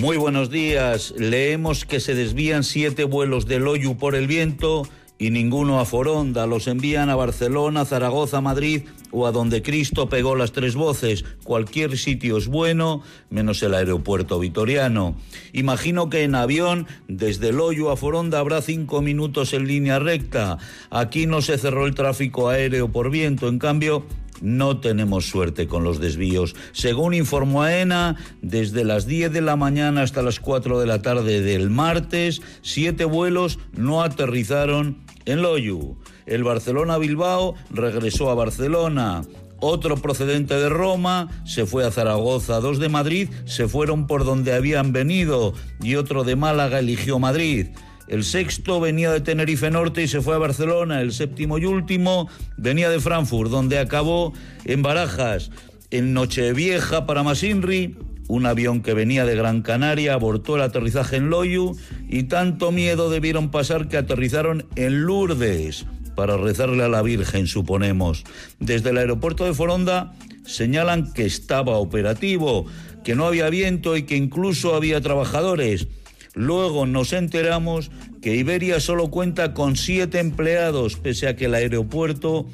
Muy buenos días. Leemos que se desvían siete vuelos del Loyu por el viento y ninguno a Foronda. Los envían a Barcelona, Zaragoza, Madrid o a donde Cristo pegó las tres voces. Cualquier sitio es bueno, menos el aeropuerto vitoriano. Imagino que en avión, desde Loyu a Foronda, habrá cinco minutos en línea recta. Aquí no se cerró el tráfico aéreo por viento. En cambio, no tenemos suerte con los desvíos. Según informó AENA, desde las 10 de la mañana hasta las 4 de la tarde del martes, siete vuelos no aterrizaron en Loyu. El Barcelona-Bilbao regresó a Barcelona. Otro procedente de Roma se fue a Zaragoza, dos de Madrid se fueron por donde habían venido y otro de Málaga eligió Madrid. El sexto venía de Tenerife Norte y se fue a Barcelona. El séptimo y último venía de Frankfurt, donde acabó en Barajas. En Nochevieja para Masinri, un avión que venía de Gran Canaria abortó el aterrizaje en Loyu y tanto miedo debieron pasar que aterrizaron en Lourdes para rezarle a la Virgen, suponemos. Desde el aeropuerto de Foronda señalan que estaba operativo, que no había viento y que incluso había trabajadores. Luego nos enteramos que Iberia solo cuenta con siete empleados, pese a que el aeropuerto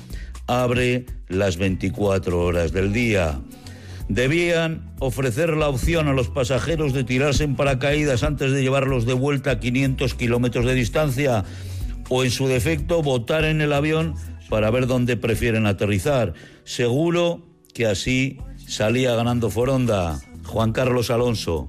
abre las 24 horas del día. Debían ofrecer la opción a los pasajeros de tirarse en paracaídas antes de llevarlos de vuelta a 500 kilómetros de distancia o, en su defecto, votar en el avión para ver dónde prefieren aterrizar. Seguro que así salía ganando Foronda. Juan Carlos Alonso.